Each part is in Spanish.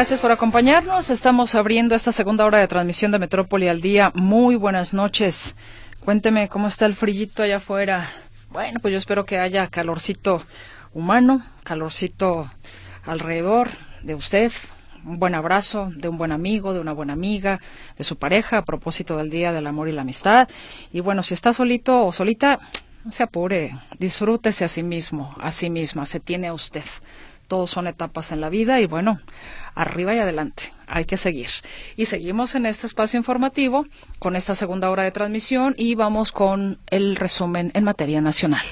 Gracias por acompañarnos. Estamos abriendo esta segunda hora de transmisión de Metrópoli al día. Muy buenas noches. Cuénteme cómo está el frillito allá afuera. Bueno, pues yo espero que haya calorcito humano, calorcito alrededor de usted, un buen abrazo de un buen amigo, de una buena amiga, de su pareja a propósito del Día del Amor y la Amistad. Y bueno, si está solito o solita, no se apure, disfrútese a sí mismo, a sí misma, se tiene a usted. Todos son etapas en la vida y bueno, arriba y adelante, hay que seguir. Y seguimos en este espacio informativo con esta segunda hora de transmisión y vamos con el resumen en materia nacional.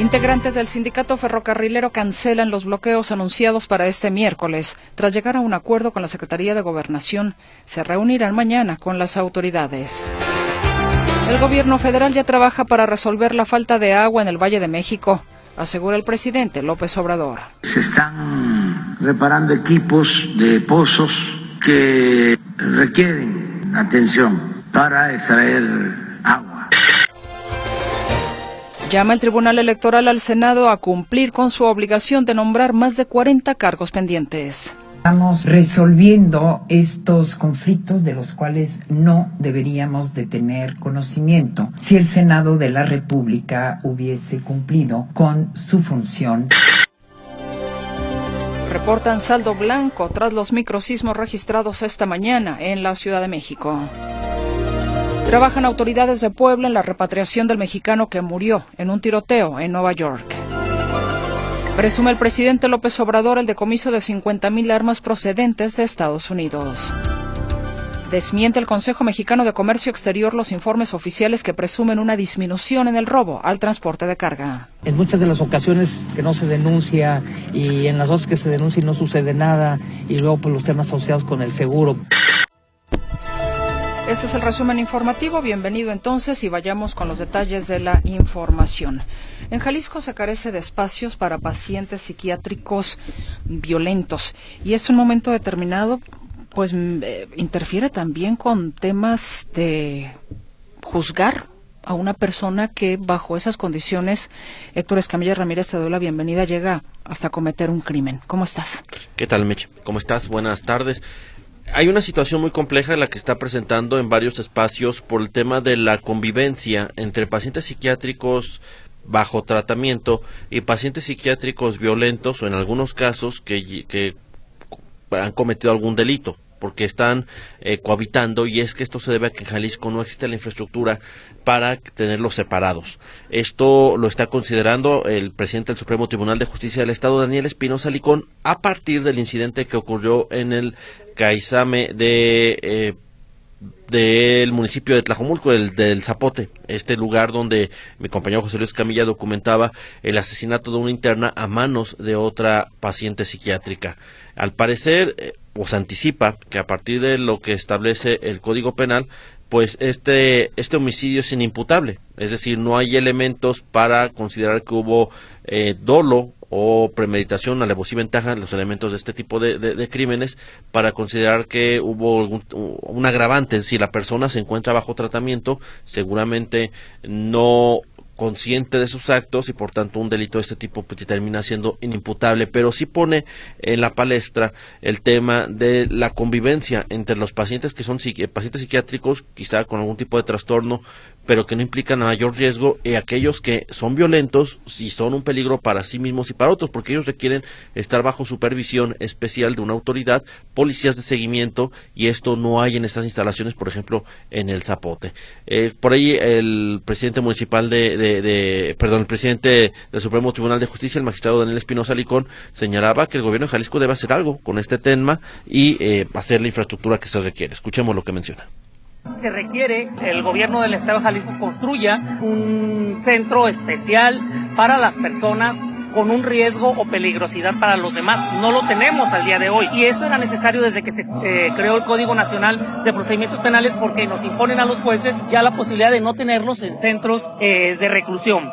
Integrantes del sindicato ferrocarrilero cancelan los bloqueos anunciados para este miércoles. Tras llegar a un acuerdo con la Secretaría de Gobernación, se reunirán mañana con las autoridades. El gobierno federal ya trabaja para resolver la falta de agua en el Valle de México asegura el presidente López Obrador. Se están reparando equipos de pozos que requieren atención para extraer agua. Llama el Tribunal Electoral al Senado a cumplir con su obligación de nombrar más de 40 cargos pendientes. Estamos resolviendo estos conflictos de los cuales no deberíamos de tener conocimiento si el Senado de la República hubiese cumplido con su función. Reportan saldo blanco tras los microsismos registrados esta mañana en la Ciudad de México. Trabajan autoridades de Puebla en la repatriación del mexicano que murió en un tiroteo en Nueva York. Presume el presidente López Obrador el decomiso de 50.000 armas procedentes de Estados Unidos. Desmiente el Consejo Mexicano de Comercio Exterior los informes oficiales que presumen una disminución en el robo al transporte de carga. En muchas de las ocasiones que no se denuncia y en las otras que se denuncia y no sucede nada y luego por pues, los temas asociados con el seguro. Este es el resumen informativo. Bienvenido entonces y vayamos con los detalles de la información. En Jalisco se carece de espacios para pacientes psiquiátricos violentos y es un momento determinado, pues eh, interfiere también con temas de juzgar a una persona que bajo esas condiciones, Héctor Escamilla Ramírez te doy la bienvenida, llega hasta cometer un crimen. ¿Cómo estás? ¿Qué tal, Meche? ¿Cómo estás? Buenas tardes hay una situación muy compleja la que está presentando en varios espacios por el tema de la convivencia entre pacientes psiquiátricos bajo tratamiento y pacientes psiquiátricos violentos o en algunos casos que, que han cometido algún delito porque están eh, cohabitando y es que esto se debe a que en Jalisco no existe la infraestructura para tenerlos separados. Esto lo está considerando el presidente del Supremo Tribunal de Justicia del Estado, Daniel Espinosa Licón, a partir del incidente que ocurrió en el Caizame de... Eh, del municipio de Tlajomulco, del, del, Zapote, este lugar donde mi compañero José Luis Camilla documentaba el asesinato de una interna a manos de otra paciente psiquiátrica. Al parecer, eh, se anticipa que a partir de lo que establece el Código Penal, pues este, este homicidio es inimputable. Es decir, no hay elementos para considerar que hubo eh, dolo o premeditación, alevosía y ventaja, los elementos de este tipo de, crímenes, para considerar que hubo un, agravante. Si la persona se encuentra bajo tratamiento, seguramente no consciente de sus actos y por tanto un delito de este tipo pues, termina siendo inimputable, pero sí pone en la palestra el tema de la convivencia entre los pacientes que son pacientes psiquiátricos, quizá con algún tipo de trastorno pero que no implican a mayor riesgo, y aquellos que son violentos si son un peligro para sí mismos y para otros, porque ellos requieren estar bajo supervisión especial de una autoridad, policías de seguimiento, y esto no hay en estas instalaciones, por ejemplo, en el Zapote. Eh, por ahí el presidente municipal de, de, perdón, el presidente del Supremo Tribunal de Justicia, el magistrado Daniel Espinosa Licón, señalaba que el gobierno de Jalisco debe hacer algo con este tema y eh, hacer la infraestructura que se requiere. Escuchemos lo que menciona. Se requiere el gobierno del estado de Jalisco construya un centro especial para las personas con un riesgo o peligrosidad para los demás. No lo tenemos al día de hoy. Y eso era necesario desde que se eh, creó el Código Nacional de Procedimientos Penales porque nos imponen a los jueces ya la posibilidad de no tenerlos en centros eh, de reclusión.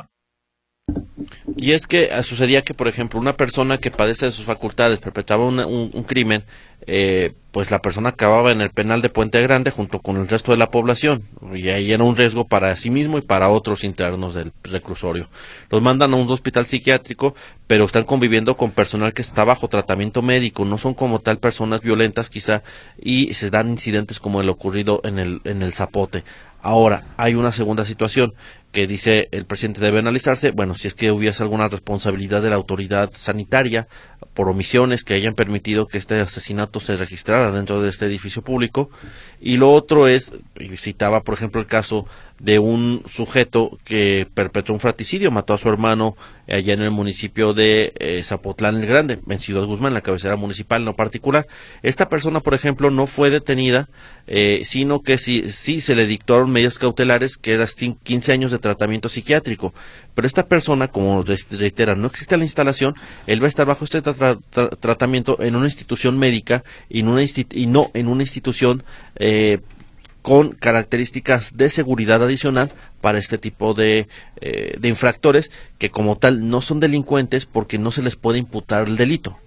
Y es que ah, sucedía que, por ejemplo, una persona que padece de sus facultades perpetraba un, crimen, eh, pues la persona acababa en el penal de Puente Grande junto con el resto de la población. Y ahí era un riesgo para sí mismo y para otros internos del reclusorio. Los mandan a un hospital psiquiátrico, pero están conviviendo con personal que está bajo tratamiento médico. No son como tal personas violentas quizá y se dan incidentes como el ocurrido en el Zapote. Ahora, hay una segunda situación que dice el presidente debe analizarse, bueno, si es que hubiese alguna responsabilidad de la autoridad sanitaria por omisiones que hayan permitido que este asesinato se registrara dentro de este edificio público. Y lo otro es, citaba por ejemplo el caso de un sujeto que perpetró un fratricidio, mató a su hermano allá en el municipio de eh, Zapotlán el Grande, en Guzmán, la cabecera municipal no particular. Esta persona, por ejemplo, no fue detenida, eh, sino que sí, sí se le dictaron medidas cautelares, que eran 15 años de tratamiento psiquiátrico. Pero esta persona, como reitera, no existe la instalación, él va a estar bajo este tratamiento en una institución médica y, en una y no en una institución eh, con características de seguridad adicional para este tipo de, eh, de infractores que como tal no son delincuentes porque no se les puede imputar el delito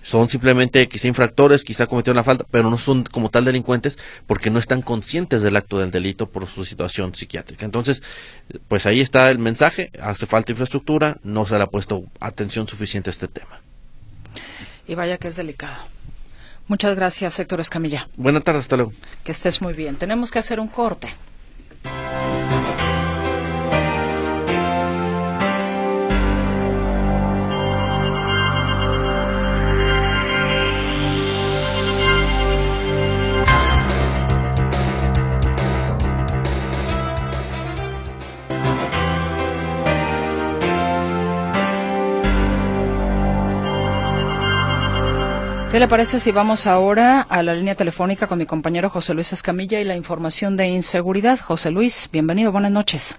son simplemente quizá infractores, quizá cometieron una falta, pero no son como tal delincuentes porque no están conscientes del acto del delito por su situación psiquiátrica. Entonces, pues ahí está el mensaje, hace falta infraestructura, no se le ha puesto atención suficiente a este tema. Y vaya que es delicado. Muchas gracias, Héctor Escamilla. Buenas tardes, hasta luego. Que estés muy bien. Tenemos que hacer un corte. ¿Qué le parece si vamos ahora a la línea telefónica con mi compañero José Luis Escamilla y la información de inseguridad? José Luis, bienvenido, buenas noches.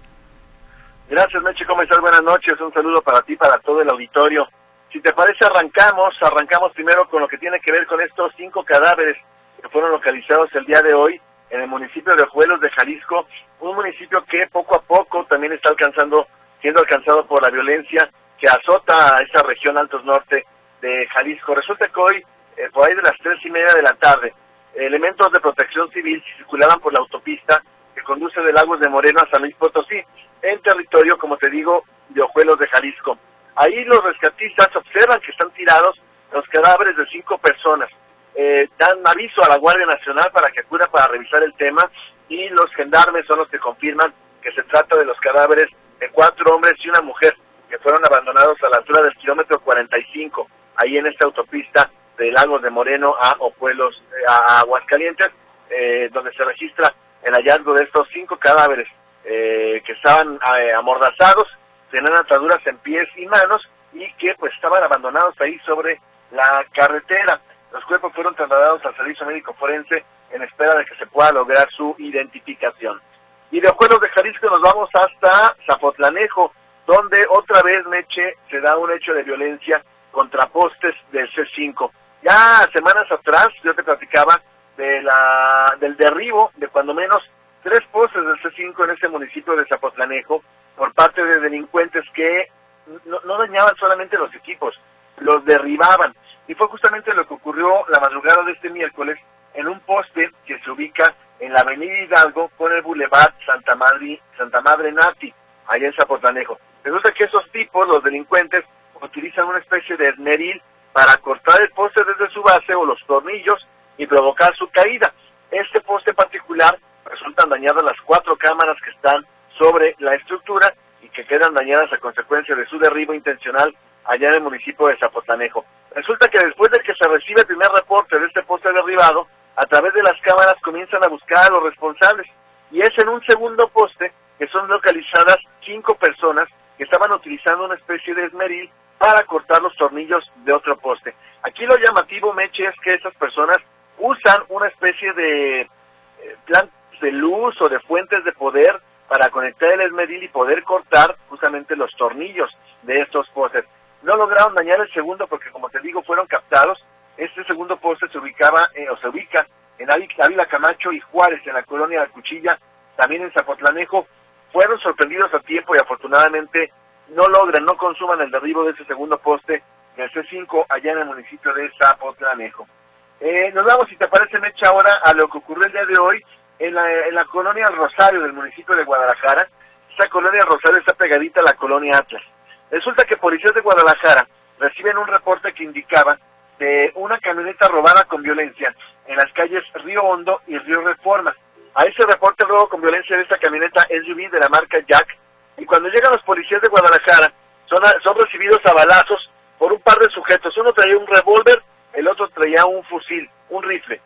Gracias, Meche, ¿cómo estás? Buenas noches, un saludo para ti, para todo el auditorio. Si te parece, arrancamos, arrancamos primero con lo que tiene que ver con estos cinco cadáveres que fueron localizados el día de hoy en el municipio de Ojuelos de Jalisco, un municipio que poco a poco también está alcanzando, siendo alcanzado por la violencia que azota a esa región Altos Norte de Jalisco. Resulta que hoy eh, por ahí de las tres y media de la tarde, elementos de protección civil circulaban por la autopista que conduce de Lagos de Moreno a San Luis Potosí, en territorio, como te digo, de Ojuelos de Jalisco. Ahí los rescatistas observan que están tirados los cadáveres de cinco personas. Eh, dan aviso a la Guardia Nacional para que acuda para revisar el tema y los gendarmes son los que confirman que se trata de los cadáveres de cuatro hombres y una mujer que fueron abandonados a la altura del kilómetro 45, ahí en esta autopista de Lagos de Moreno a Opuelos, eh, a Aguascalientes, eh, donde se registra el hallazgo de estos cinco cadáveres eh, que estaban amordazados, tenían ataduras en pies y manos y que pues estaban abandonados ahí sobre la carretera. Los cuerpos fueron trasladados al servicio médico forense en espera de que se pueda lograr su identificación. Y de acuerdo de Jalisco nos vamos hasta Zapotlanejo, donde otra vez Meche se da un hecho de violencia contra postes del C5. Ya semanas atrás yo te platicaba de la, del derribo de cuando menos tres postes del C5 en ese municipio de Zapotlanejo por parte de delincuentes que no, no dañaban solamente los equipos, los derribaban. Y fue justamente lo que ocurrió la madrugada de este miércoles en un poste que se ubica en la avenida Hidalgo con el Boulevard Santa Madre, Santa Madre Nati, allá en Zapotlanejo. Resulta que esos tipos, los delincuentes, utilizan una especie de esmeril para cortar el poste desde su base o los tornillos y provocar su caída. Este poste particular resultan dañadas las cuatro cámaras que están sobre la estructura y que quedan dañadas a consecuencia de su derribo intencional allá en el municipio de Zapotlanejo. Resulta que después de que se recibe el primer reporte de este poste derribado, a través de las cámaras comienzan a buscar a los responsables y es en un segundo poste que son localizadas cinco personas que estaban utilizando una especie de esmeril para cortar los tornillos de otro poste. Aquí lo llamativo, Meche, es que esas personas usan una especie de eh, plan de luz o de fuentes de poder para conectar el esmeril y poder cortar justamente los tornillos de estos postes. No lograron dañar el segundo porque, como te digo, fueron captados. Este segundo poste se ubicaba eh, o se ubica en Ávila Camacho y Juárez, en la colonia de Cuchilla, también en Zapotlanejo. Fueron sorprendidos a tiempo y afortunadamente no logran, no consuman el derribo de ese segundo poste del C5 allá en el municipio de Zapotlanejo. Eh, nos vamos, si te parece, Mecha, ahora a lo que ocurrió el día de hoy en la, en la colonia Rosario del municipio de Guadalajara. Esa colonia Rosario está pegadita a la colonia Atlas. Resulta que policías de Guadalajara reciben un reporte que indicaba de una camioneta robada con violencia en las calles Río Hondo y Río Reforma. A ese reporte robo con violencia de esta camioneta SUV de la marca Jack, y cuando llegan los policías de Guadalajara, son, son recibidos a balazos por un par de sujetos. Uno traía un revólver, el otro traía un fusil, un rifle.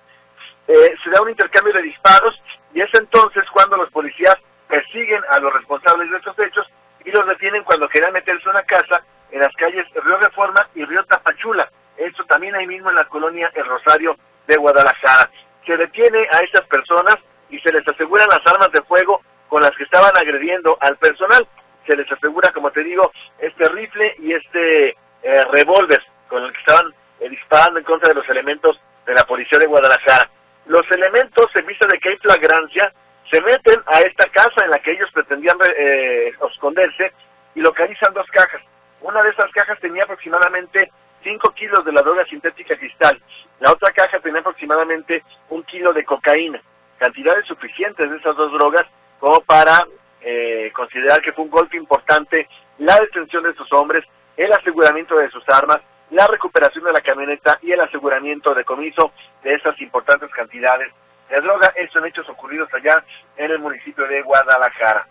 Eh, se da un intercambio de disparos y es entonces cuando los policías persiguen a los responsables de estos hechos y los detienen cuando querían meterse a una casa en las calles Río Reforma y Río Tapachula. Esto también ahí mismo en la colonia El Rosario de Guadalajara. Se detiene a estas personas y se les aseguran las armas de fuego con las que estaban agrediendo al personal. Se les asegura, como te digo, este rifle y este eh, revólver con el que estaban eh, disparando en contra de los elementos de la policía de Guadalajara. Los elementos, en vista de que hay flagrancia, se meten a esta casa en la que ellos pretendían eh, esconderse y localizan dos cajas. Una de esas cajas tenía aproximadamente 5 kilos de la droga sintética cristal. La otra caja tenía aproximadamente un kilo de cocaína. Cantidades suficientes de esas dos drogas como para eh, considerar que fue un golpe importante la detención de estos hombres, el aseguramiento de sus armas, la recuperación de la camioneta y el aseguramiento de comiso de esas importantes cantidades de droga. Estos son hechos ocurridos allá en el municipio de Guadalajara.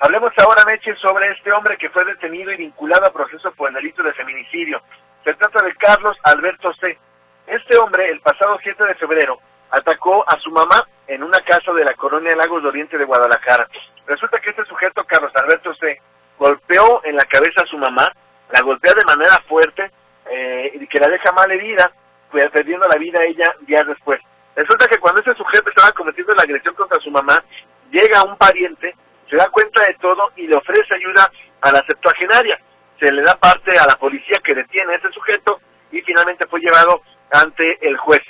Hablemos ahora, Meche, sobre este hombre que fue detenido y vinculado a proceso por el delito de feminicidio. Se trata de Carlos Alberto C. Este hombre, el pasado 7 de febrero, atacó a su mamá en una casa de la colonia Lagos de Oriente de Guadalajara. Resulta que este sujeto, Carlos Alberto C., golpeó en la cabeza a su mamá, la golpea de manera fuerte eh, y que la deja mal herida, pues, perdiendo la vida ella días después. Resulta que cuando ese sujeto estaba cometiendo la agresión contra su mamá, llega un pariente, se da cuenta de todo y le ofrece ayuda a la septuagenaria se le da parte a la policía que detiene a ese sujeto y finalmente fue llevado ante el juez.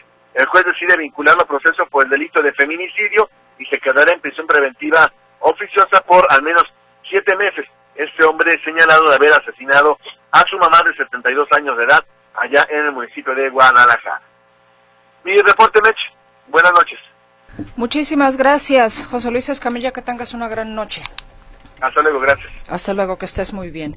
El juez decide vincularlo al proceso por el delito de feminicidio y se quedará en prisión preventiva oficiosa por al menos siete meses. Este hombre es señalado de haber asesinado a su mamá de 72 años de edad allá en el municipio de Guadalajara. Mi reporte, Mech. Buenas noches. Muchísimas gracias, José Luis Escamilla, que tengas una gran noche. Hasta luego, gracias. Hasta luego, que estés muy bien.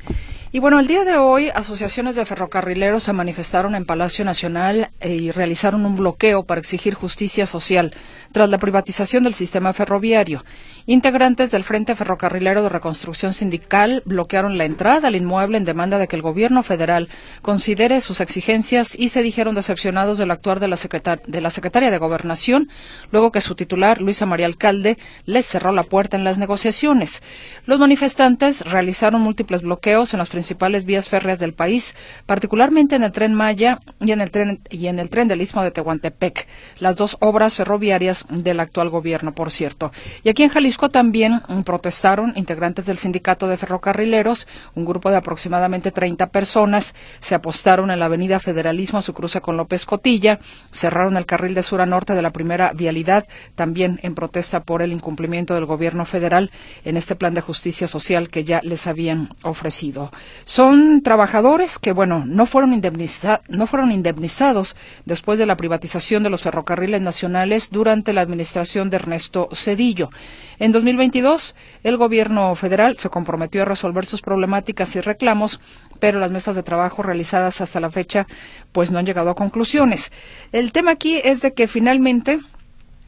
Y bueno, el día de hoy, asociaciones de ferrocarrileros se manifestaron en Palacio Nacional eh, y realizaron un bloqueo para exigir justicia social tras la privatización del sistema ferroviario. Integrantes del Frente Ferrocarrilero de Reconstrucción Sindical bloquearon la entrada al inmueble en demanda de que el gobierno federal considere sus exigencias y se dijeron decepcionados del actuar de la, de la secretaria de Gobernación, luego que su titular, Luisa María Alcalde, les cerró la puerta en las negociaciones. Los manifestantes realizaron múltiples bloqueos en las principales vías férreas del país, particularmente en el tren Maya y en el tren, y en el tren del Istmo de Tehuantepec, las dos obras ferroviarias del actual gobierno, por cierto. Y aquí en Jalisco también protestaron integrantes del sindicato de ferrocarrileros, un grupo de aproximadamente 30 personas, se apostaron en la avenida Federalismo a su cruce con López Cotilla, cerraron el carril de sur a norte de la primera vialidad, también en protesta por el incumplimiento del gobierno federal en este plan de justicia social que ya les habían ofrecido. Son trabajadores que, bueno, no fueron, no fueron indemnizados después de la privatización de los ferrocarriles nacionales durante la administración de Ernesto Cedillo. En 2022, el gobierno federal se comprometió a resolver sus problemáticas y reclamos, pero las mesas de trabajo realizadas hasta la fecha pues no han llegado a conclusiones. El tema aquí es de que finalmente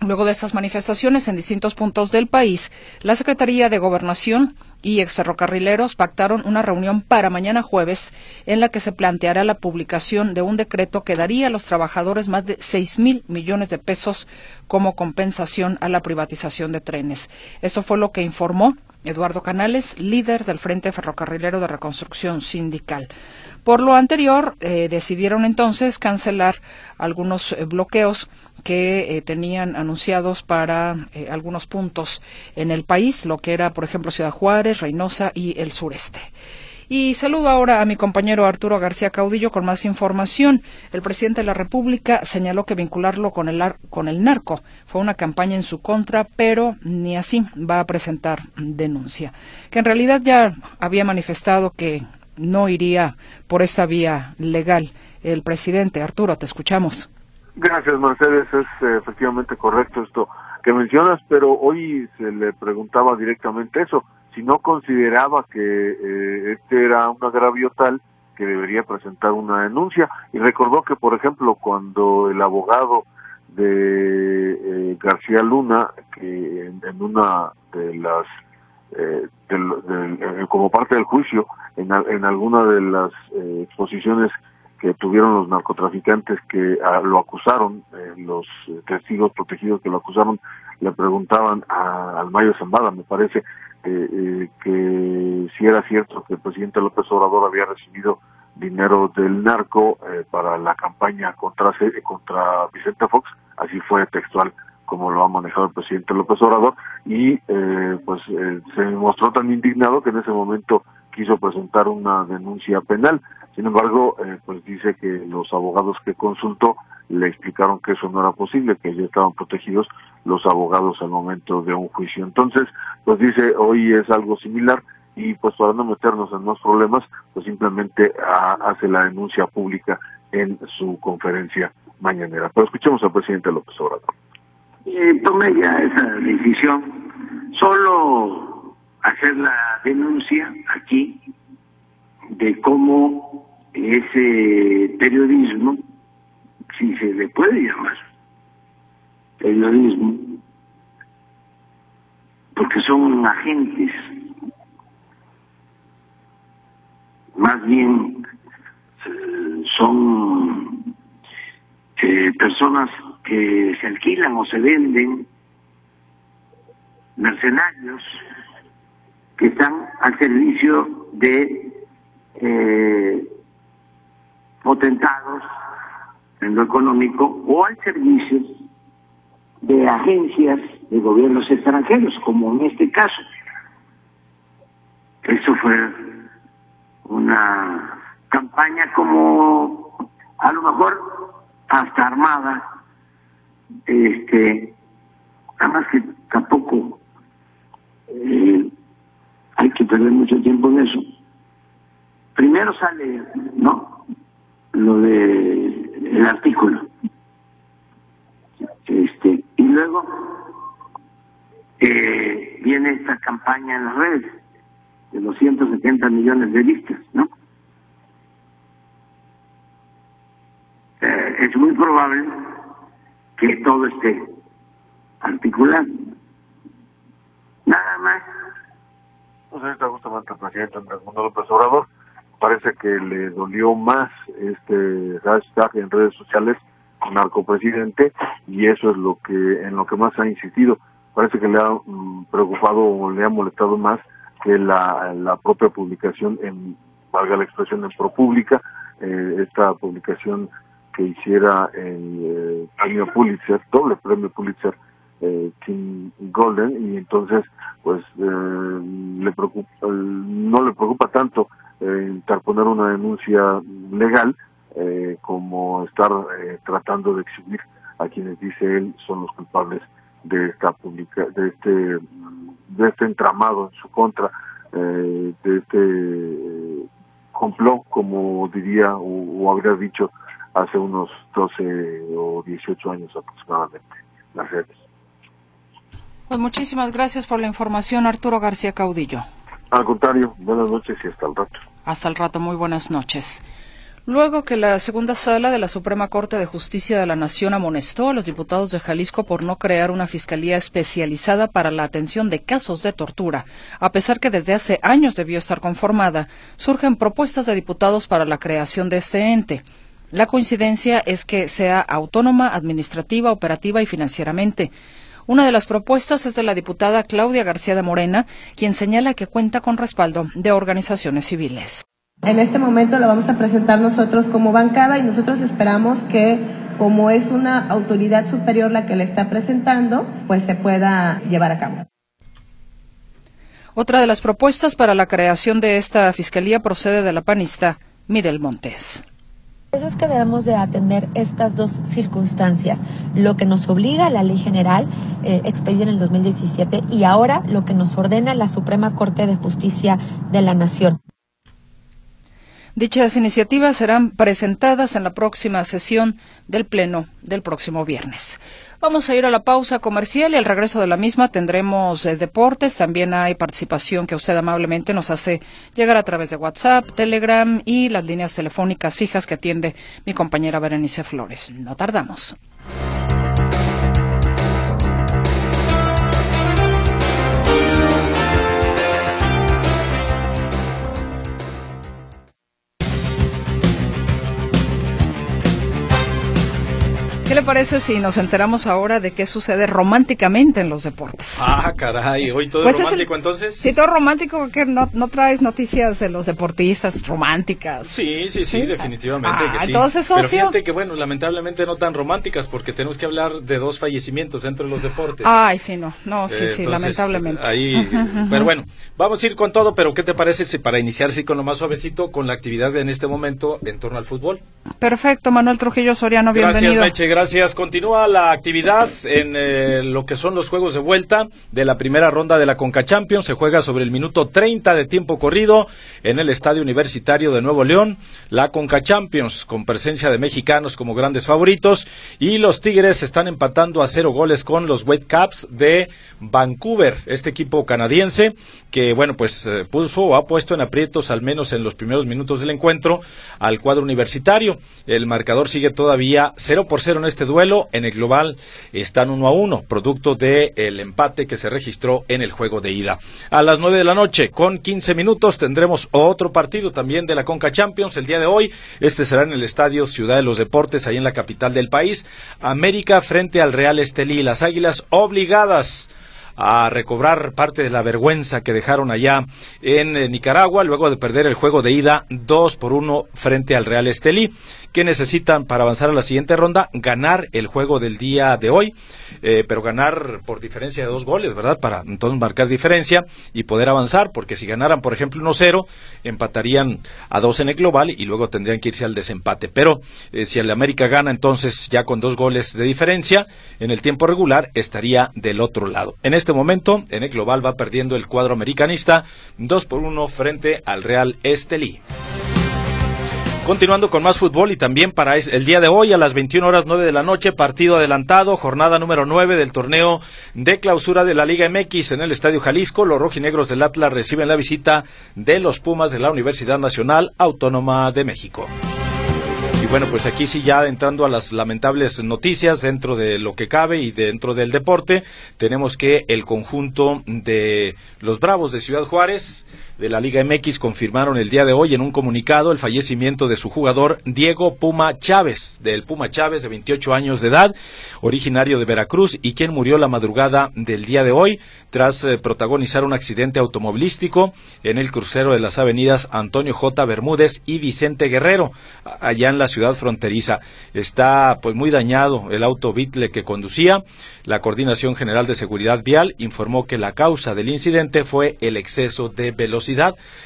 Luego de estas manifestaciones en distintos puntos del país, la Secretaría de Gobernación y exferrocarrileros pactaron una reunión para mañana jueves en la que se planteará la publicación de un decreto que daría a los trabajadores más de seis mil millones de pesos como compensación a la privatización de trenes. Eso fue lo que informó Eduardo Canales, líder del Frente Ferrocarrilero de Reconstrucción Sindical. Por lo anterior, eh, decidieron entonces cancelar algunos eh, bloqueos que eh, tenían anunciados para eh, algunos puntos en el país, lo que era, por ejemplo, Ciudad Juárez, Reynosa y el sureste. Y saludo ahora a mi compañero Arturo García Caudillo con más información. El presidente de la República señaló que vincularlo con el, con el narco fue una campaña en su contra, pero ni así va a presentar denuncia. Que en realidad ya había manifestado que no iría por esta vía legal. El presidente, Arturo, te escuchamos. Gracias, Mercedes. Es eh, efectivamente correcto esto que mencionas, pero hoy se le preguntaba directamente eso si no consideraba que eh, este era un agravio tal que debería presentar una denuncia y recordó que por ejemplo cuando el abogado de eh, García Luna que en, una de las eh, como parte del juicio en, en alguna de las exposiciones tuvieron los narcotraficantes que ah, lo acusaron, los testigos protegidos que lo acusaron, le preguntaban a, al Mayo Zambada, me parece, eh, que si era cierto que el presidente López Obrador había recibido dinero del narco eh, para la campaña contra contra Vicente Fox, así fue textual como lo ha manejado el presidente López Obrador y eh, pues se mostró tan indignado que en ese momento quiso presentar una denuncia penal. Sin embargo, pues dice que los abogados que consultó le explicaron que eso no era posible, que ya estaban protegidos los abogados al momento de un juicio. Entonces, pues dice, hoy es algo similar y pues para no meternos en más problemas, pues simplemente ah, hace la denuncia pública en su conferencia mañanera. Pero escuchemos al presidente López Obrador. Eh, tomé ya esa decisión, solo hacer la denuncia aquí de cómo ese periodismo si se le puede llamar periodismo, porque son agentes, más bien eh, son eh, personas que se alquilan o se venden, mercenarios, que están al servicio de eh, potentados en lo económico o al servicio de agencias de gobiernos extranjeros, como en este caso. Eso fue una campaña como a lo mejor hasta armada, este, además que tampoco eh, hay que perder mucho tiempo en eso. Primero sale, ¿no? Lo de el artículo. Este, y luego eh, viene esta campaña en las redes de los 170 millones de vistas, ¿no? Eh, es muy probable que todo esté articulado. Nada más. Pues ahorita justamente el presidente Andrés Manuel López Obrador parece que le dolió más este hashtag en redes sociales narcopresidente y eso es lo que en lo que más ha insistido. Parece que le ha mm, preocupado o le ha molestado más que la, la propia publicación en valga la expresión en ProPública eh, esta publicación que hiciera el eh, premio Pulitzer doble premio Pulitzer eh, King Golden y entonces pues eh, le preocupa no le preocupa tanto eh, interponer una denuncia legal eh, como estar eh, tratando de exhibir a quienes dice él son los culpables de esta publica de este de este entramado en su contra eh, de este eh, complot como diría o, habría dicho hace unos 12 o 18 años aproximadamente las redes. Pues muchísimas gracias por la información Arturo García Caudillo. Al contrario, buenas noches y hasta el rato. Hasta el rato, muy buenas noches. Luego que la segunda sala de la Suprema Corte de Justicia de la Nación amonestó a los diputados de Jalisco por no crear una fiscalía especializada para la atención de casos de tortura, a pesar que desde hace años debió estar conformada, surgen propuestas de diputados para la creación de este ente. La coincidencia es que sea autónoma, administrativa, operativa y financieramente. Una de las propuestas es de la diputada Claudia García de Morena, quien señala que cuenta con respaldo de organizaciones civiles. En este momento la vamos a presentar nosotros como bancada y nosotros esperamos que como es una autoridad superior la que la está presentando, pues se pueda llevar a cabo. Otra de las propuestas para la creación de esta fiscalía procede de la panista Mirel Montes. Eso es que debemos de atender estas dos circunstancias, lo que nos obliga la ley general eh, expedida en el 2017 y ahora lo que nos ordena la Suprema Corte de Justicia de la Nación. Dichas iniciativas serán presentadas en la próxima sesión del Pleno del próximo viernes. Vamos a ir a la pausa comercial y al regreso de la misma tendremos eh, deportes. También hay participación que usted amablemente nos hace llegar a través de WhatsApp, Telegram y las líneas telefónicas fijas que atiende mi compañera Berenice Flores. No tardamos. ¿Qué le parece si nos enteramos ahora de qué sucede románticamente en los deportes? Ah, caray, hoy todo Pues es es el- romántico entonces. Sí, todo romántico, que no, no traes noticias de los deportistas románticas. Sí, sí, sí, ¿Sí? definitivamente Ah, que sí. entonces, Pero socio. fíjate que, bueno, lamentablemente no tan románticas porque tenemos que hablar de dos fallecimientos dentro de los deportes. Ay, sí, no, no, sí, Eh, sí, entonces, lamentablemente. Ahí, pero bueno, vamos a ir con todo, pero ¿qué te parece si para iniciar sí con lo más suavecito, con la actividad en este momento en torno al fútbol? Perfecto, Manuel Trujillo Soriano, Gracias, bienvenido. Meche, gracias. Continúa la actividad en eh, lo que son los juegos de vuelta de la primera ronda de la Conca Champions. Se juega sobre el minuto 30 de tiempo corrido en el Estadio Universitario de Nuevo León. La Conca Champions con presencia de mexicanos como grandes favoritos y los Tigres están empatando a cero goles con los Whitecaps de Vancouver. Este equipo canadiense que, bueno, pues eh, puso o ha puesto en aprietos al menos en los primeros minutos del encuentro al cuadro universitario. El marcador sigue todavía 0 por 0 en este duelo. En el global están 1 a 1, producto del el empate que se registró en el juego de ida. A las 9 de la noche, con 15 minutos, tendremos otro partido también de la Conca Champions el día de hoy. Este será en el Estadio Ciudad de los Deportes, ahí en la capital del país. América frente al Real Estelí. Las Águilas obligadas a recobrar parte de la vergüenza que dejaron allá en eh, Nicaragua luego de perder el juego de ida 2 por 1 frente al Real Estelí que necesitan para avanzar a la siguiente ronda ganar el juego del día de hoy eh, pero ganar por diferencia de dos goles verdad para entonces marcar diferencia y poder avanzar porque si ganaran por ejemplo 1-0 empatarían a dos en el global y luego tendrían que irse al desempate. Pero eh, si el América gana entonces ya con dos goles de diferencia en el tiempo regular estaría del otro lado. En este momento en el global va perdiendo el cuadro americanista 2 por 1 frente al Real Estelí Continuando con más fútbol y también para el día de hoy a las 21 horas 9 de la noche, partido adelantado, jornada número 9 del torneo de clausura de la Liga MX en el Estadio Jalisco. Los rojinegros del Atlas reciben la visita de los Pumas de la Universidad Nacional Autónoma de México. Y bueno, pues aquí sí ya entrando a las lamentables noticias dentro de lo que cabe y dentro del deporte, tenemos que el conjunto de los Bravos de Ciudad Juárez de la Liga MX confirmaron el día de hoy en un comunicado el fallecimiento de su jugador Diego Puma Chávez, del Puma Chávez de 28 años de edad, originario de Veracruz y quien murió la madrugada del día de hoy tras eh, protagonizar un accidente automovilístico en el crucero de las avenidas Antonio J. Bermúdez y Vicente Guerrero, allá en la ciudad fronteriza. Está pues muy dañado el auto Beetle que conducía. La Coordinación General de Seguridad Vial informó que la causa del incidente fue el exceso de velocidad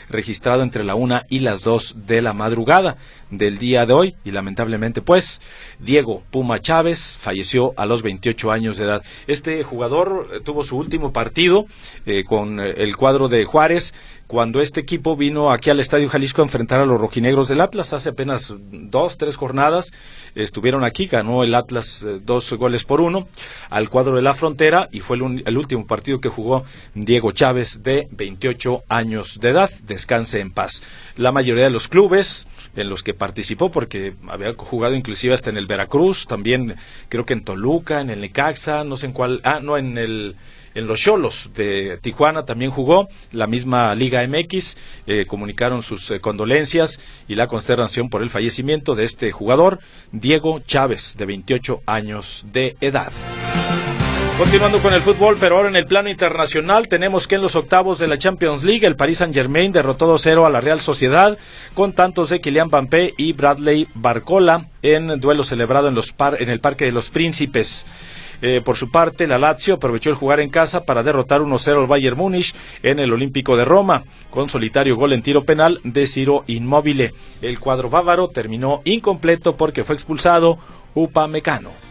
registrado entre la una y las dos de la madrugada del día de hoy y lamentablemente pues Diego Puma Chávez falleció a los 28 años de edad. Este jugador eh, tuvo su último partido eh, con eh, el cuadro de Juárez cuando este equipo vino aquí al Estadio Jalisco a enfrentar a los rojinegros del Atlas hace apenas dos, tres jornadas. Estuvieron aquí, ganó el Atlas dos goles por uno al cuadro de la frontera y fue el, el último partido que jugó Diego Chávez de 28 años de edad. Descanse en paz. La mayoría de los clubes en los que participó, porque había jugado inclusive hasta en el Veracruz, también creo que en Toluca, en el Necaxa, no sé en cuál, ah, no, en el en los Cholos de Tijuana también jugó, la misma Liga MX, eh, comunicaron sus eh, condolencias y la consternación por el fallecimiento de este jugador, Diego Chávez, de 28 años de edad. Continuando con el fútbol, pero ahora en el plano internacional, tenemos que en los octavos de la Champions League, el Paris Saint-Germain derrotó 2-0 a la Real Sociedad con tantos de Kylian Mbappé y Bradley Barcola en duelo celebrado en, el Parque de los Príncipes. Eh, por su parte, la Lazio aprovechó el jugar en casa para derrotar 1-0 al Bayern Múnich en el Olímpico de Roma, con solitario gol en tiro penal de Ciro Inmóvil. El cuadro bávaro terminó incompleto porque fue expulsado Upamecano.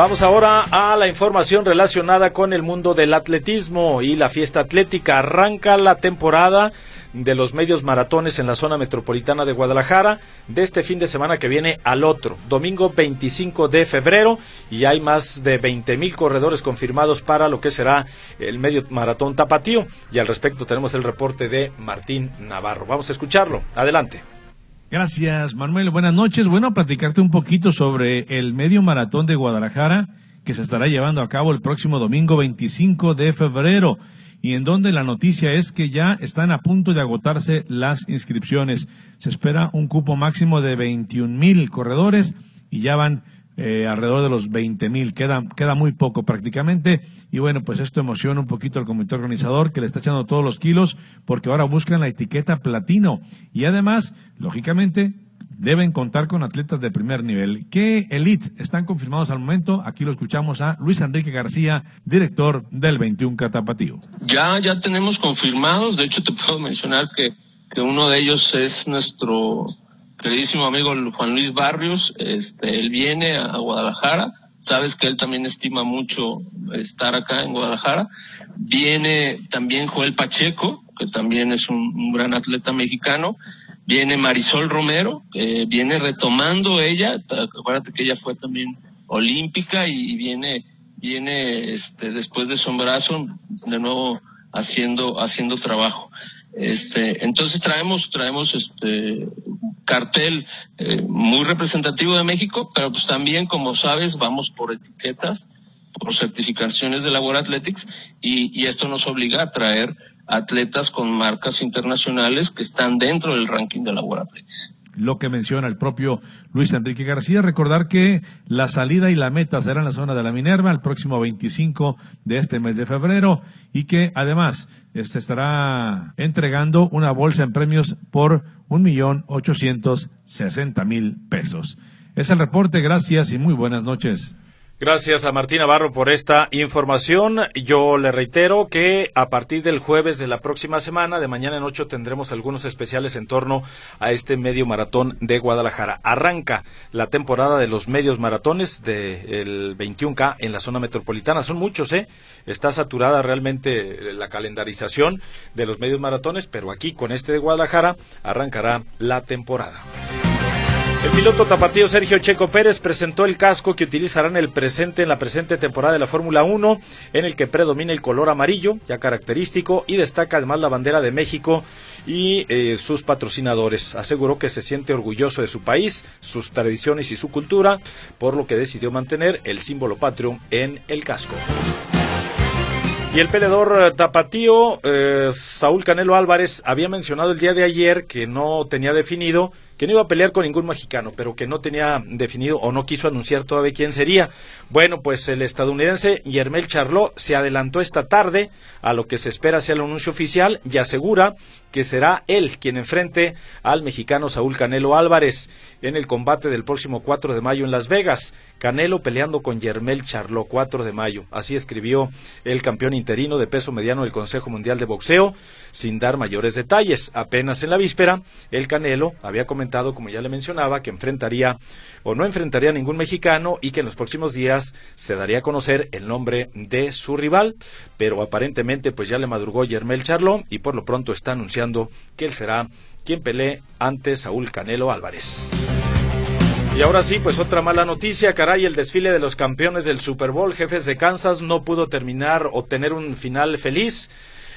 Vamos ahora a la información relacionada con el mundo del atletismo y la fiesta atlética. Arranca la temporada de los medios maratones en la zona metropolitana de Guadalajara de este fin de semana que viene al otro, domingo 25 de febrero y hay más de 20 mil corredores confirmados para lo que será el medio maratón tapatío y al respecto tenemos el reporte de Martín Navarro. Vamos a escucharlo. Adelante. Gracias, Manuel. Buenas noches. Bueno, platicarte un poquito sobre el medio maratón de Guadalajara que se estará llevando a cabo el próximo domingo 25 de febrero y en donde la noticia es que ya están a punto de agotarse las inscripciones. Se espera un cupo máximo de 21 mil corredores y ya van eh, alrededor de los 20 mil. Queda, queda muy poco prácticamente. Y bueno, pues esto emociona un poquito al comité organizador que le está echando todos los kilos porque ahora buscan la etiqueta platino. Y además, lógicamente, deben contar con atletas de primer nivel. ¿Qué elite están confirmados al momento? Aquí lo escuchamos a Luis Enrique García, director del 21 Catapatío. Ya, ya tenemos confirmados. De hecho, te puedo mencionar que, que uno de ellos es nuestro queridísimo amigo Juan Luis Barrios. Este, él viene a Guadalajara. Sabes que él también estima mucho estar acá en Guadalajara. Viene también Joel Pacheco, que también es un gran atleta mexicano viene Marisol Romero, viene retomando ella, acuérdate que ella fue también olímpica y viene, viene este, después de su embarazo de nuevo haciendo, haciendo trabajo. Este, entonces traemos, traemos este cartel eh, muy representativo de México, pero pues también, como sabes, vamos por etiquetas, por certificaciones de Labor Athletics, y, y esto nos obliga a traer atletas con marcas internacionales que están dentro del ranking de laboratorios. Lo que menciona el propio Luis Enrique García, recordar que la salida y la meta será en la zona de la Minerva el próximo 25 de este mes de febrero y que además se este estará entregando una bolsa en premios por un millón ochocientos sesenta mil pesos. Es el reporte, gracias y muy buenas noches. Gracias a Martín Navarro por esta información. Yo le reitero que a partir del jueves de la próxima semana, de mañana en ocho, tendremos algunos especiales en torno a este medio maratón de Guadalajara. Arranca la temporada de los medios maratones del 21K en la zona metropolitana. Son muchos, ¿eh? Está saturada realmente la calendarización de los medios maratones, pero aquí con este de Guadalajara arrancará la temporada. El piloto tapatío Sergio Checo Pérez presentó el casco que utilizará en el presente en la presente temporada de la Fórmula 1, en el que predomina el color amarillo, ya característico, y destaca además la bandera de México y eh, sus patrocinadores. Aseguró que se siente orgulloso de su país, sus tradiciones y su cultura, por lo que decidió mantener el símbolo patrio en el casco. Y el peleador eh, tapatío eh, Saúl Canelo Álvarez había mencionado el día de ayer que no tenía definido que no iba a pelear con ningún mexicano, pero que no tenía definido o no quiso anunciar todavía quién sería. Bueno, pues el estadounidense Yermel Charlot se adelantó esta tarde a lo que se espera sea el anuncio oficial y asegura que será él quien enfrente al mexicano Saúl Canelo Álvarez en el combate del próximo 4 de mayo en Las Vegas. Canelo peleando con Yermel Charlot 4 de mayo. Así escribió el campeón interino de peso mediano del Consejo Mundial de Boxeo, sin dar mayores detalles. Apenas en la víspera, el Canelo había comentado, como ya le mencionaba, que enfrentaría o no enfrentaría a ningún mexicano y que en los próximos días se daría a conocer el nombre de su rival, pero aparentemente pues ya le madrugó Yermel Charlot y por lo pronto está anunciando que él será quien pelee ante Saúl Canelo Álvarez. Y ahora sí, pues otra mala noticia, caray, el desfile de los campeones del Super Bowl, jefes de Kansas, no pudo terminar o tener un final feliz.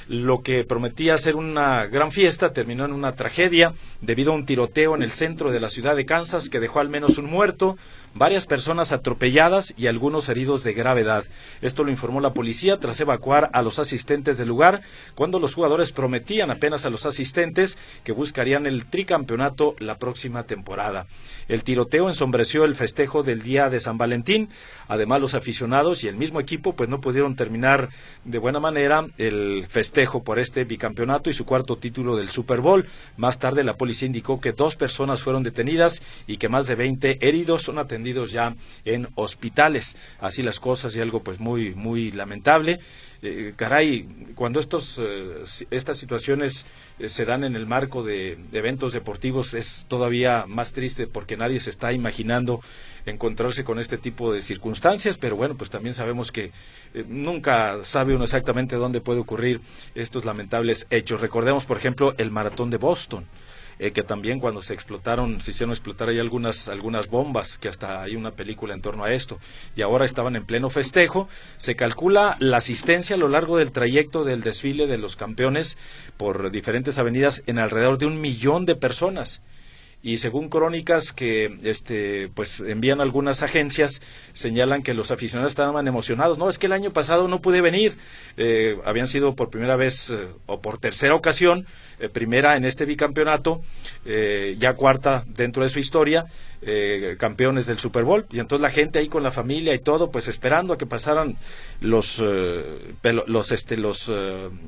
Lo que prometía ser una gran fiesta terminó en una tragedia debido a un tiroteo en el centro de la ciudad de Kansas que dejó al menos un muerto, varias personas atropelladas y algunos heridos de gravedad. Esto lo informó la policía tras evacuar a los asistentes del lugar cuando los jugadores prometían apenas a los asistentes que buscarían el tricampeonato la próxima temporada. El tiroteo ensombreció el festejo del día de San Valentín. Además, los aficionados y el mismo equipo pues no pudieron terminar de buena manera el festejo festejo por este bicampeonato y su cuarto título del Super Bowl. Más tarde la policía indicó que dos personas fueron detenidas y que más de 20 heridos son atendidos ya en hospitales. Así las cosas y algo pues muy muy lamentable. Eh, caray, cuando estos, eh, estas situaciones eh, se dan en el marco de, eventos deportivos es todavía más triste porque nadie se está imaginando encontrarse con este tipo de circunstancias, pero bueno, pues también sabemos que nunca sabe uno exactamente dónde puede ocurrir estos lamentables hechos. Recordemos, por ejemplo, el maratón de Boston. Eh, que también cuando se explotaron, se hicieron explotar ahí algunas, algunas bombas, que hasta hay una película en torno a esto, y ahora estaban en pleno festejo. Se calcula la asistencia a lo largo del trayecto del desfile de los campeones por diferentes avenidas en alrededor de un millón de personas y según crónicas que este pues envían algunas agencias señalan que los aficionados estaban emocionados. No es que el año pasado no pude venir. Eh, habían sido por primera vez eh, o por tercera ocasión eh, primera en este bicampeonato ya cuarta dentro de su historia campeones del Super Bowl. Y entonces la gente ahí con la familia y todo pues esperando a que pasaran los los este los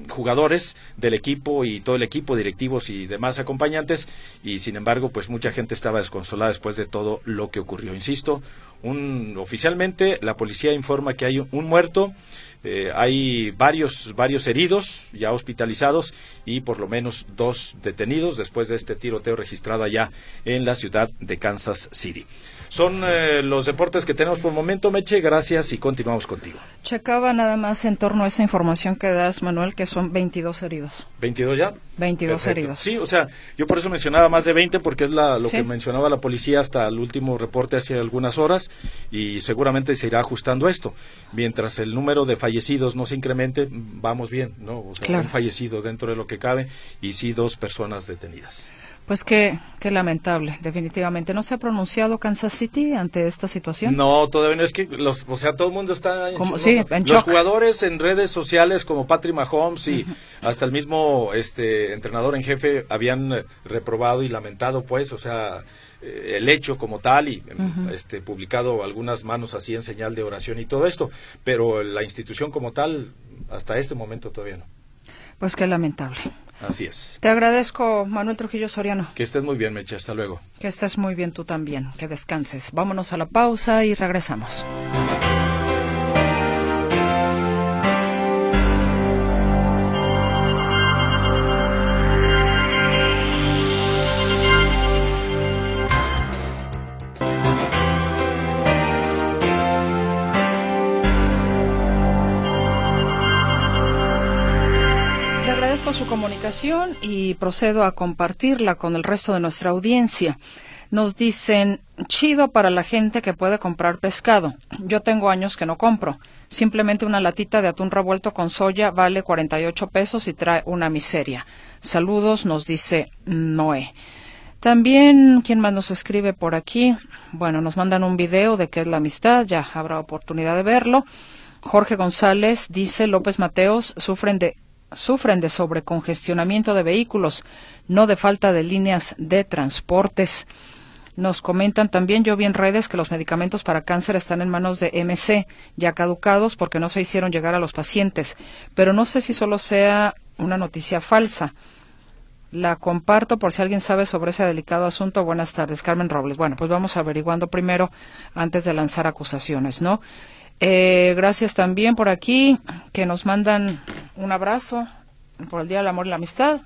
jugadores del equipo y todo el equipo directivos y demás acompañantes. Y sin embargo pues pues mucha gente estaba desconsolada después de todo lo que ocurrió. Insisto, un, oficialmente la policía informa que hay un muerto, eh, hay varios, varios heridos ya hospitalizados y por lo menos dos detenidos después de este tiroteo registrado allá en la ciudad de Kansas City. Son eh, los deportes que tenemos por el momento, Meche. Gracias y continuamos contigo. Checaba nada más en torno a esa información que das, Manuel, que son 22 heridos. ¿22 ya? 22 heridos. Sí, o sea, yo por eso mencionaba más de 20 porque es la, lo que mencionaba la policía hasta el último reporte hace algunas horas y seguramente se irá ajustando esto. Mientras el número de fallecidos no se incremente, vamos bien, ¿no? O sea, un fallecido dentro de lo que cabe y sí dos personas detenidas. Pues qué, qué lamentable, definitivamente. ¿No se ha pronunciado Kansas City ante esta situación? No, todavía no. Es que, los, o sea, todo el mundo está en, sí, Los jugadores en redes sociales como Patrick Mahomes y hasta el mismo este entrenador en jefe habían reprobado y lamentado, pues, o sea, eh, el hecho como tal y este publicado algunas manos así en señal de oración y todo esto, pero la institución como tal hasta este momento todavía no. Pues qué lamentable. Así es. Te agradezco, Manuel Trujillo Soriano. Que estés muy bien, Meche. Hasta luego. Que estés muy bien tú también. Que descanses. Vámonos a la pausa y regresamos. Comunicación y procedo a compartirla con el resto de nuestra audiencia. Nos dicen, chido para la gente que puede comprar pescado. Yo tengo años que no compro. Simplemente una latita de atún revuelto con soya vale 48 pesos y trae una miseria. Saludos, nos dice Noé. También, ¿quién más nos escribe por aquí? Bueno, nos mandan un video de qué es la amistad, ya habrá oportunidad de verlo. Jorge González dice, López Mateos sufren de sufren de sobrecongestionamiento de vehículos, no de falta de líneas de transportes. Nos comentan también, yo vi en redes que los medicamentos para cáncer están en manos de MC, ya caducados porque no se hicieron llegar a los pacientes, pero no sé si solo sea una noticia falsa. La comparto por si alguien sabe sobre ese delicado asunto. Buenas tardes, Carmen Robles. Bueno, pues vamos averiguando primero antes de lanzar acusaciones, ¿no? Eh, gracias también por aquí, que nos mandan un abrazo por el Día del Amor y la Amistad.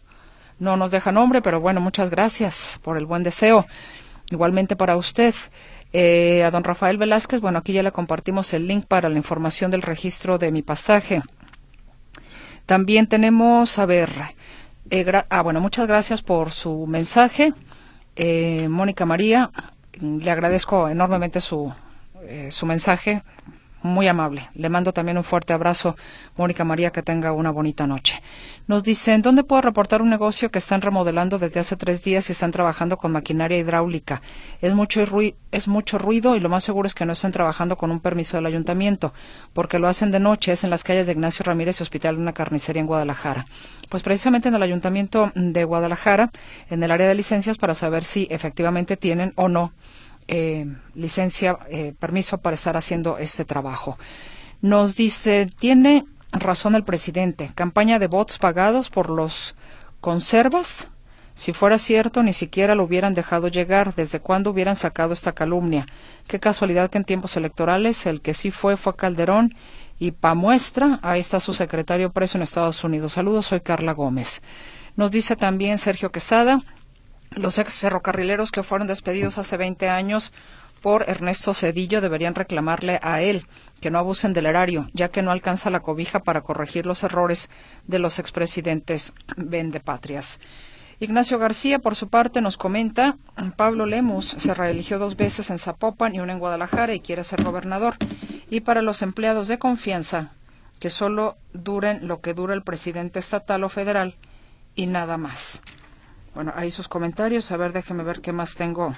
No nos deja nombre, pero bueno, muchas gracias por el buen deseo. Igualmente para usted. Eh, a don Rafael Velázquez, bueno, aquí ya le compartimos el link para la información del registro de mi pasaje. También tenemos, a ver, eh, ah, bueno, muchas gracias por su mensaje. Mónica María, le agradezco enormemente su, su mensaje muy amable. Le mando también un fuerte abrazo, Mónica María, que tenga una bonita noche. Nos dicen, ¿dónde puedo reportar un negocio que están remodelando desde hace tres días y están trabajando con maquinaria hidráulica? Es mucho, es mucho ruido y lo más seguro es que no están trabajando con un permiso del ayuntamiento, porque lo hacen de noche, es en las calles de Ignacio Ramírez y Hospital de una carnicería en Guadalajara. Pues precisamente en el ayuntamiento de Guadalajara, en el área de licencias, para saber si efectivamente tienen o no eh, licencia, eh, permiso para estar haciendo este trabajo. Nos dice, tiene razón el presidente. Campaña de bots pagados por los conservas. Si fuera cierto, ni siquiera lo hubieran dejado llegar. ¿Desde cuándo hubieran sacado esta calumnia? Qué casualidad que en tiempos electorales el que sí fue fue Calderón y pa' muestra, ahí está su secretario preso en Estados Unidos. Saludos, soy Carla Gómez. Nos dice también Sergio Quesada, los ex ferrocarrileros que fueron despedidos hace 20 años por Ernesto Cedillo deberían reclamarle a él que no abusen del erario, ya que no alcanza la cobija para corregir los errores de los expresidentes vendepatrias. Ignacio García, por su parte, nos comenta, Pablo Lemus se reeligió dos veces en Zapopan y una en Guadalajara y quiere ser gobernador. Y para los empleados de confianza, que solo duren lo que dura el presidente estatal o federal y nada más. Bueno, ahí sus comentarios. A ver, déjeme ver qué más tengo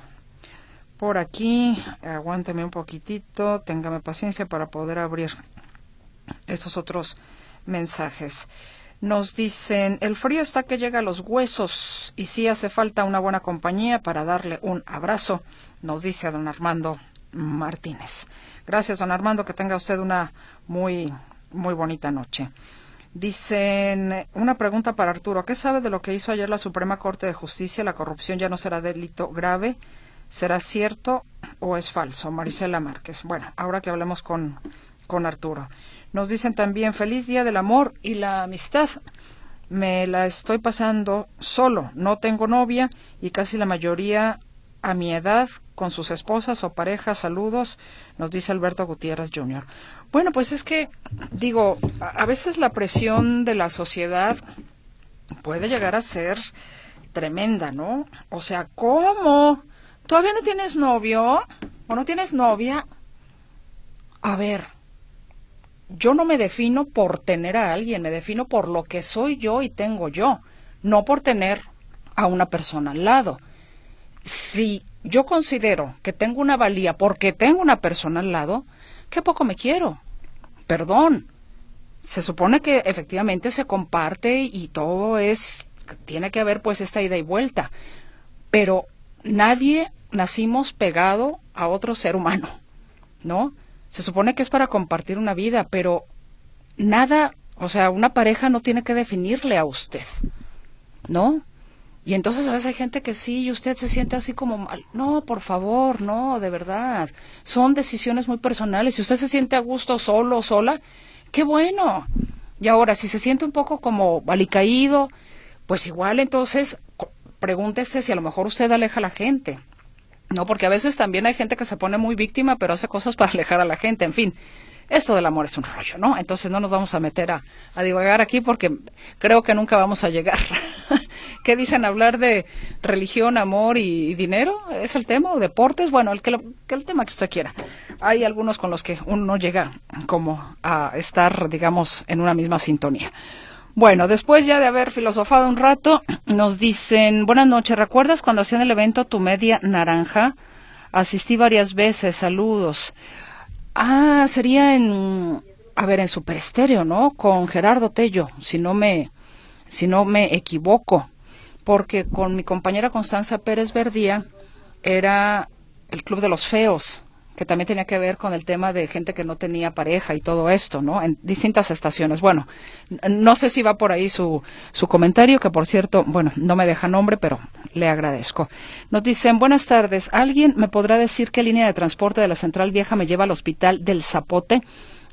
por aquí. Aguánteme un poquitito, téngame paciencia para poder abrir estos otros mensajes. Nos dicen, el frío está que llega a los huesos y sí hace falta una buena compañía para darle un abrazo, nos dice don Armando Martínez. Gracias, don Armando, que tenga usted una muy, muy bonita noche. Dicen, una pregunta para Arturo, ¿qué sabe de lo que hizo ayer la Suprema Corte de Justicia? ¿La corrupción ya no será delito grave? ¿Será cierto o es falso? Marisela Márquez. Bueno, ahora que hablemos con, con Arturo. Nos dicen también feliz día del amor y la amistad. Me la estoy pasando solo, no tengo novia y casi la mayoría a mi edad con sus esposas o parejas. Saludos, nos dice Alberto Gutiérrez Jr. Bueno, pues es que, digo, a veces la presión de la sociedad puede llegar a ser tremenda, ¿no? O sea, ¿cómo? ¿Todavía no tienes novio? ¿O no tienes novia? A ver, yo no me defino por tener a alguien, me defino por lo que soy yo y tengo yo, no por tener a una persona al lado. Si yo considero que tengo una valía porque tengo una persona al lado, qué poco me quiero. Perdón. Se supone que efectivamente se comparte y todo es tiene que haber pues esta ida y vuelta, pero nadie nacimos pegado a otro ser humano, ¿no? Se supone que es para compartir una vida, pero nada, o sea, una pareja no tiene que definirle a usted, ¿no? Y entonces a veces hay gente que sí, y usted se siente así como mal. No, por favor, no, de verdad. Son decisiones muy personales. Si usted se siente a gusto solo o sola, qué bueno. Y ahora, si se siente un poco como alicaído, pues igual entonces pregúntese si a lo mejor usted aleja a la gente. No, porque a veces también hay gente que se pone muy víctima, pero hace cosas para alejar a la gente. En fin, esto del amor es un rollo, ¿no? Entonces no nos vamos a meter a, a divagar aquí porque creo que nunca vamos a llegar. ¿Qué dicen? ¿Hablar de religión, amor y, dinero? ¿Es el tema? ¿O deportes? Bueno, el, que, el tema que usted quiera. Hay algunos con los que uno no llega como a estar, digamos, en una misma sintonía. Bueno, después ya de haber filosofado un rato, nos dicen, buenas noches, ¿recuerdas cuando hacían el evento Tu Media Naranja? Asistí varias veces, saludos. Ah, sería en, a ver, en Super Estéreo, ¿no? Con Gerardo Tello, si no me, si no me equivoco, porque con mi compañera Constanza Pérez Verdía era el Club de los Feos que también tenía que ver con el tema de gente que no tenía pareja y todo esto, ¿no? En distintas estaciones. Bueno, no sé si va por ahí su, su comentario, que por cierto, bueno, no me deja nombre, pero le agradezco. Nos dicen, buenas tardes, ¿alguien me podrá decir qué línea de transporte de la Central Vieja me lleva al hospital del Zapote?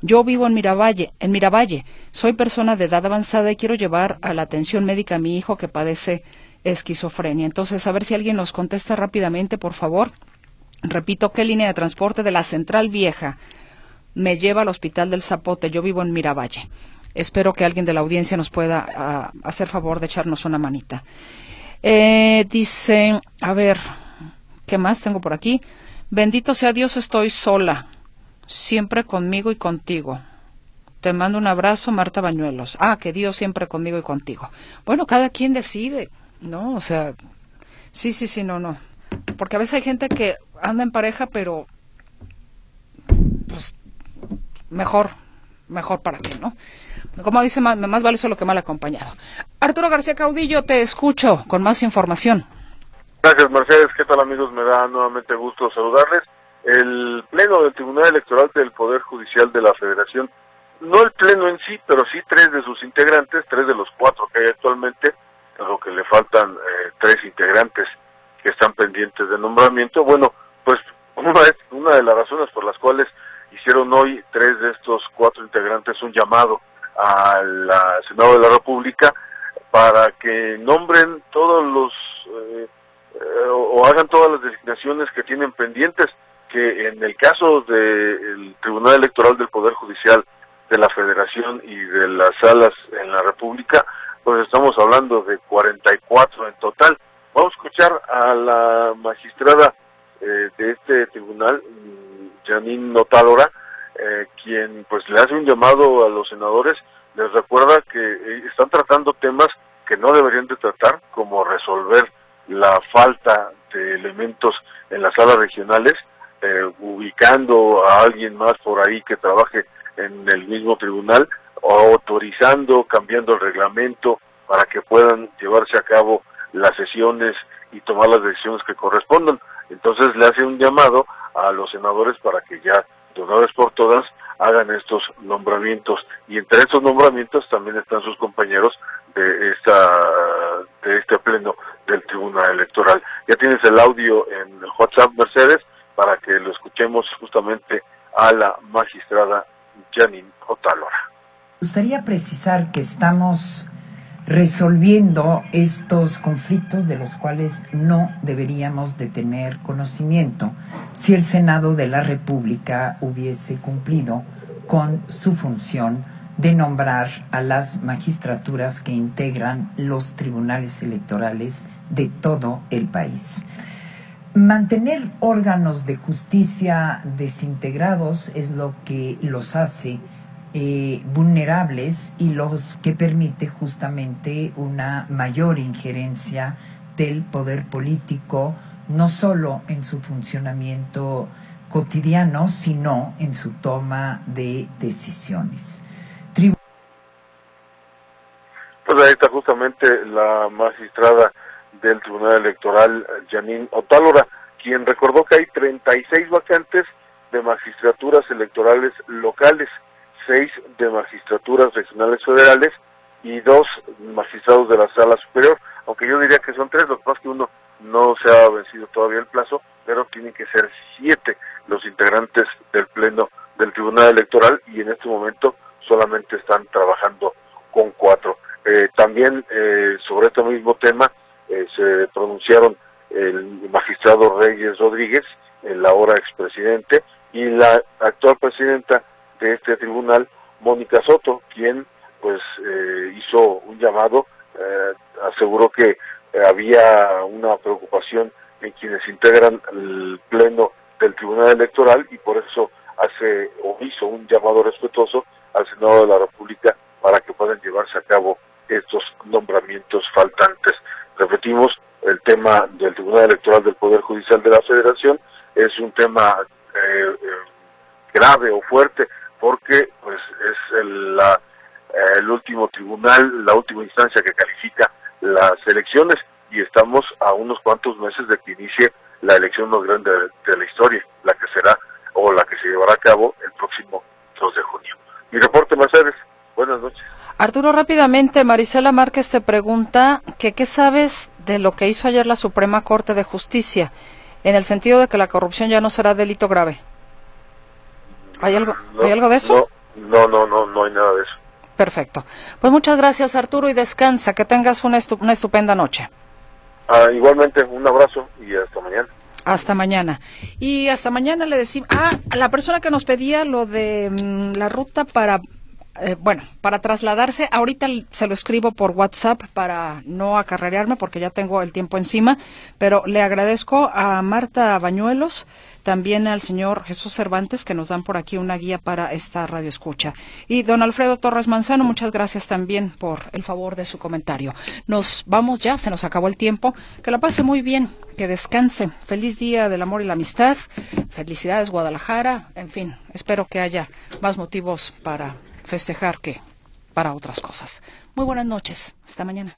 Yo vivo en Miravalle, en Miravalle. Soy persona de edad avanzada y quiero llevar a la atención médica a mi hijo que padece esquizofrenia. Entonces, a ver si alguien nos contesta rápidamente, por favor. Repito, ¿qué línea de transporte de la Central Vieja me lleva al Hospital del Zapote? Yo vivo en Miravalle. Espero que alguien de la audiencia nos pueda ah, hacer favor de echarnos una manita. Eh, dice, a ver, ¿qué más tengo por aquí? Bendito sea Dios, estoy sola, siempre conmigo y contigo. Te mando un abrazo, Marta Bañuelos. Ah, que Dios siempre conmigo y contigo. Bueno, cada quien decide, ¿no? O sea, sí, sí, sí, no, no. Porque a veces hay gente que anda en pareja, pero pues mejor, mejor para qué, ¿no? Como dice, más, más vale solo que mal acompañado. Arturo García Caudillo, te escucho con más información. Gracias, Mercedes. ¿Qué tal, amigos? Me da nuevamente gusto saludarles. El Pleno del Tribunal Electoral del Poder Judicial de la Federación no el pleno en sí, pero sí tres de sus integrantes, tres de los cuatro que hay actualmente, lo que le faltan eh, tres integrantes que están pendientes de nombramiento. Bueno, pues una, de las razones por las cuales hicieron hoy tres de estos cuatro integrantes un llamado al Senado de la República para que nombren todos los eh, eh, o hagan todas las designaciones que tienen pendientes, que en el caso del Tribunal Electoral del Poder Judicial de la Federación y de las salas en la República, pues estamos hablando de 44 en total. Vamos a escuchar a la magistrada eh, de este tribunal, mm, Janine Notálora, eh, quien pues le hace un llamado a los senadores, les recuerda que eh, están tratando temas que no deberían de tratar, como resolver la falta de elementos en las salas regionales, ubicando a alguien más por ahí que trabaje en el mismo tribunal, autorizando, cambiando el reglamento para que puedan llevarse a cabo las sesiones y tomar las decisiones que correspondan. Entonces le hace un llamado a los senadores para que ya de una vez por todas hagan estos nombramientos y entre estos nombramientos también están sus compañeros de esta de este pleno del Tribunal Electoral. Ya tienes el audio en WhatsApp Mercedes para que lo escuchemos justamente a la magistrada Janine Otálora. Gustaría precisar que estamos resolviendo estos conflictos de los cuales no deberíamos de tener conocimiento si el Senado de la República hubiese cumplido con su función de nombrar a las magistraturas que integran los tribunales electorales de todo el país. Mantener órganos de justicia desintegrados es lo que los hace eh, vulnerables y los que permite justamente una mayor injerencia del poder político, no solo en su funcionamiento cotidiano, sino en su toma de decisiones. pues ahí está justamente la magistrada del Tribunal Electoral, Janine Otálora, quien recordó que hay 36 vacantes de magistraturas electorales locales seis de magistraturas regionales federales y dos magistrados de la sala superior, aunque yo diría que son tres, lo que pasa es que uno no se ha vencido todavía el plazo, pero tienen que ser siete los integrantes del Pleno del Tribunal Electoral y en este momento solamente están trabajando con cuatro. Eh, también eh, sobre este mismo tema eh, se pronunciaron el magistrado Reyes Rodríguez, el ahora expresidente, y la actual presidenta de este tribunal, Mónica Soto, quien pues eh, hizo un llamado, eh, aseguró que eh, había una preocupación en quienes integran el pleno del Tribunal Electoral y por eso hace o hizo un llamado respetuoso al Senado de la República para que puedan llevarse a cabo estos nombramientos faltantes. Repetimos, el tema del Tribunal Electoral del Poder Judicial de la Federación es un tema grave o fuerte porque pues es el, la, el último tribunal, la última instancia que califica las elecciones y estamos a unos cuantos meses de que inicie la elección más grande de, la historia, la que será o la que se llevará a cabo el próximo 2 de junio. Mi reporte, Mercedes. Buenas noches. Arturo, rápidamente, Marisela Márquez te pregunta que qué sabes de lo que hizo ayer la Suprema Corte de Justicia, en el sentido de que la corrupción ya no será delito grave. ¿Hay algo, ¿hay algo de eso? No, no, no, no, hay nada de eso. Perfecto. Pues muchas gracias Arturo y descansa, que tengas una, una estupenda noche. Ah, igualmente, un abrazo y hasta mañana. Hasta mañana. Y hasta mañana le decimos, ah, a la persona que nos pedía lo de mm, la ruta para eh, bueno, para trasladarse, ahorita se lo escribo por WhatsApp para no acarrearme porque ya tengo el tiempo encima, pero le agradezco a Marta Bañuelos, también al señor Jesús Cervantes que nos dan por aquí una guía para esta radio escucha. Y don Alfredo Torres Manzano, muchas gracias también por el favor de su comentario. Nos vamos ya, se nos acabó el tiempo. Que la pase muy bien, que descanse. Feliz día del amor y la amistad. Felicidades Guadalajara. En fin, espero que haya más motivos para festejar que para otras cosas. Muy buenas noches. Hasta mañana.